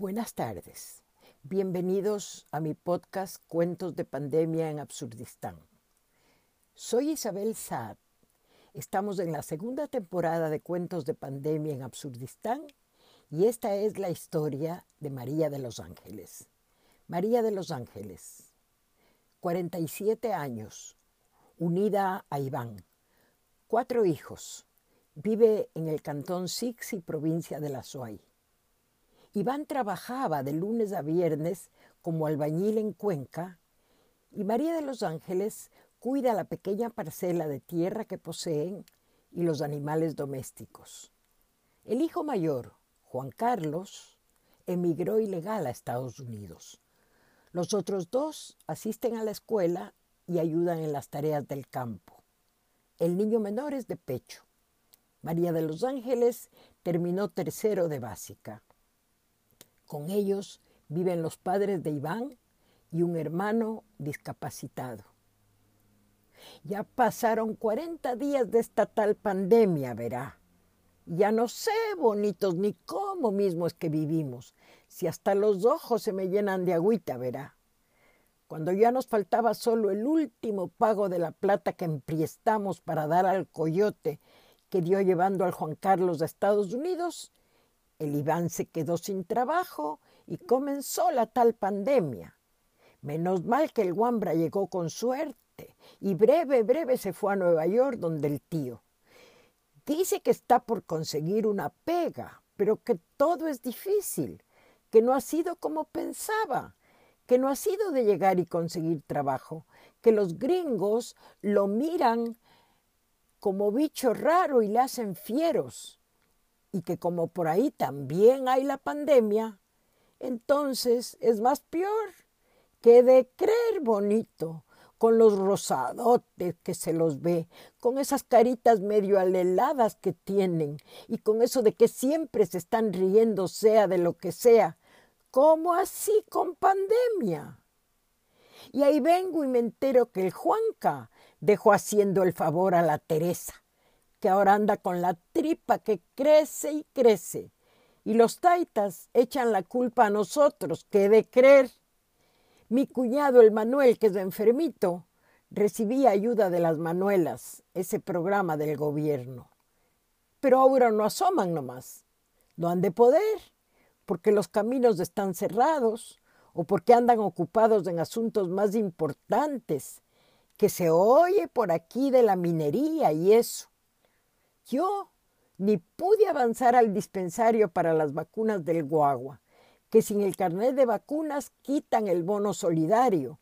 Buenas tardes. Bienvenidos a mi podcast Cuentos de Pandemia en Absurdistán. Soy Isabel Saad. Estamos en la segunda temporada de Cuentos de Pandemia en Absurdistán y esta es la historia de María de los Ángeles. María de los Ángeles, 47 años, unida a Iván, cuatro hijos, vive en el cantón Sixi, provincia de La Suay. Iván trabajaba de lunes a viernes como albañil en Cuenca y María de los Ángeles cuida la pequeña parcela de tierra que poseen y los animales domésticos. El hijo mayor, Juan Carlos, emigró ilegal a Estados Unidos. Los otros dos asisten a la escuela y ayudan en las tareas del campo. El niño menor es de pecho. María de los Ángeles terminó tercero de básica. Con ellos viven los padres de Iván y un hermano discapacitado. Ya pasaron 40 días de esta tal pandemia, verá. Ya no sé, bonitos, ni cómo mismo es que vivimos, si hasta los ojos se me llenan de agüita, verá. Cuando ya nos faltaba solo el último pago de la plata que empriestamos para dar al coyote que dio llevando al Juan Carlos a Estados Unidos, el Iván se quedó sin trabajo y comenzó la tal pandemia. Menos mal que el Wambra llegó con suerte y breve, breve se fue a Nueva York donde el tío. Dice que está por conseguir una pega, pero que todo es difícil, que no ha sido como pensaba, que no ha sido de llegar y conseguir trabajo, que los gringos lo miran como bicho raro y le hacen fieros y que como por ahí también hay la pandemia, entonces es más peor que de creer bonito, con los rosadotes que se los ve, con esas caritas medio aleladas que tienen y con eso de que siempre se están riendo sea de lo que sea. ¿Cómo así con pandemia? Y ahí vengo y me entero que el Juanca dejó haciendo el favor a la Teresa que ahora anda con la tripa que crece y crece. Y los taitas echan la culpa a nosotros, que de creer. Mi cuñado, el Manuel, que es enfermito, recibía ayuda de las Manuelas, ese programa del gobierno. Pero ahora no asoman nomás. No han de poder, porque los caminos están cerrados o porque andan ocupados en asuntos más importantes, que se oye por aquí de la minería y eso. Yo ni pude avanzar al dispensario para las vacunas del guagua, que sin el carnet de vacunas quitan el bono solidario,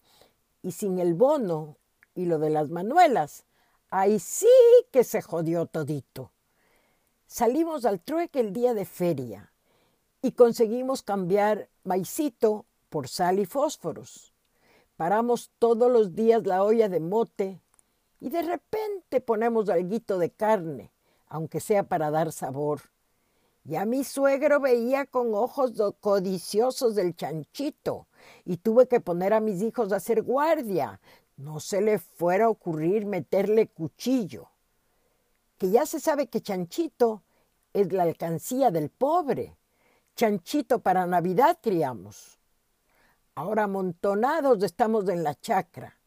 y sin el bono y lo de las manuelas, ahí sí que se jodió todito. Salimos al trueque el día de feria y conseguimos cambiar maicito por sal y fósforos. Paramos todos los días la olla de mote y de repente ponemos alguito de carne aunque sea para dar sabor. Ya mi suegro veía con ojos codiciosos del chanchito y tuve que poner a mis hijos a hacer guardia. No se le fuera a ocurrir meterle cuchillo. Que ya se sabe que chanchito es la alcancía del pobre. Chanchito para Navidad criamos. Ahora amontonados estamos en la chacra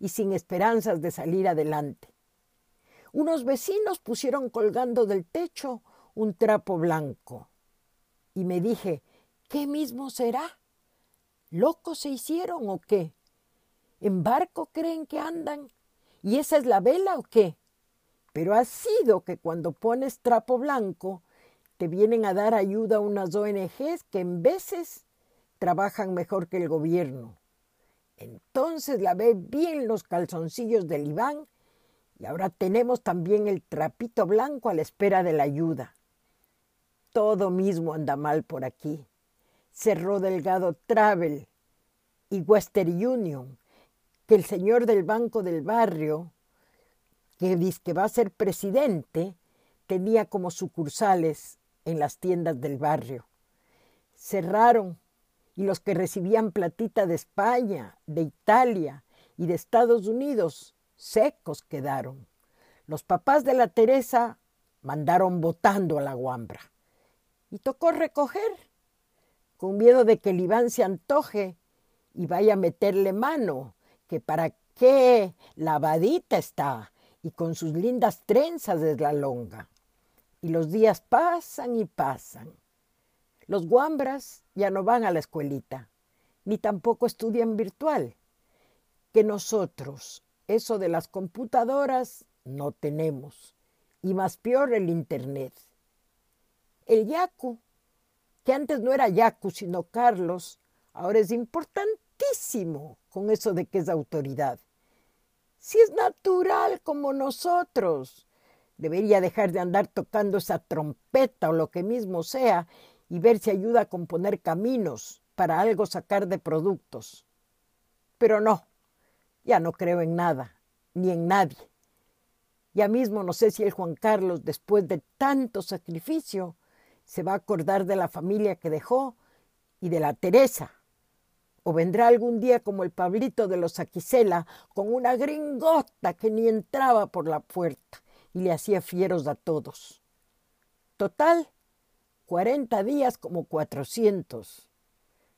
y sin esperanzas de salir adelante unos vecinos pusieron colgando del techo un trapo blanco. Y me dije, ¿qué mismo será? ¿Locos se hicieron o qué? ¿En barco creen que andan? ¿Y esa es la vela o qué? Pero ha sido que cuando pones trapo blanco te vienen a dar ayuda unas ONGs que en veces trabajan mejor que el gobierno. Entonces lavé bien los calzoncillos del Iván y ahora tenemos también el trapito blanco a la espera de la ayuda. Todo mismo anda mal por aquí. Cerró Delgado Travel y Western Union, que el señor del Banco del Barrio, que dice que va a ser presidente, tenía como sucursales en las tiendas del barrio. Cerraron y los que recibían platita de España, de Italia y de Estados Unidos secos quedaron. Los papás de la Teresa mandaron botando a la guambra. Y tocó recoger. con miedo de que el Iván se antoje y vaya a meterle mano, que para qué lavadita está y con sus lindas trenzas de la longa. Y los días pasan y pasan. Los guambras ya no van a la escuelita, ni tampoco estudian virtual. Que nosotros, eso de las computadoras, no tenemos. Y más peor el Internet. El Yacu, que antes no era Yacu, sino Carlos, ahora es importantísimo con eso de que es autoridad. Si es natural como nosotros, debería dejar de andar tocando esa trompeta o lo que mismo sea y ver si ayuda a componer caminos para algo sacar de productos. Pero no, ya no creo en nada, ni en nadie. Ya mismo no sé si el Juan Carlos, después de tanto sacrificio, se va a acordar de la familia que dejó y de la Teresa. O vendrá algún día como el Pablito de los Aquisela, con una gringota que ni entraba por la puerta y le hacía fieros a todos. Total, cuarenta días como cuatrocientos.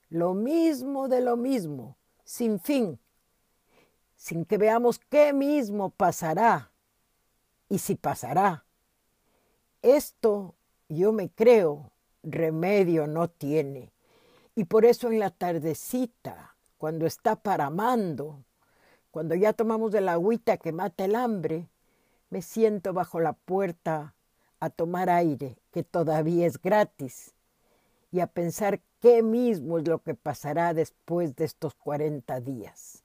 Lo mismo de lo mismo, sin fin, sin que veamos qué mismo pasará y si pasará. Esto, yo me creo, remedio no tiene. Y por eso en la tardecita, cuando está paramando, cuando ya tomamos de la agüita que mata el hambre, me siento bajo la puerta a tomar aire, que todavía es gratis, y a pensar qué mismo es lo que pasará después de estos cuarenta días.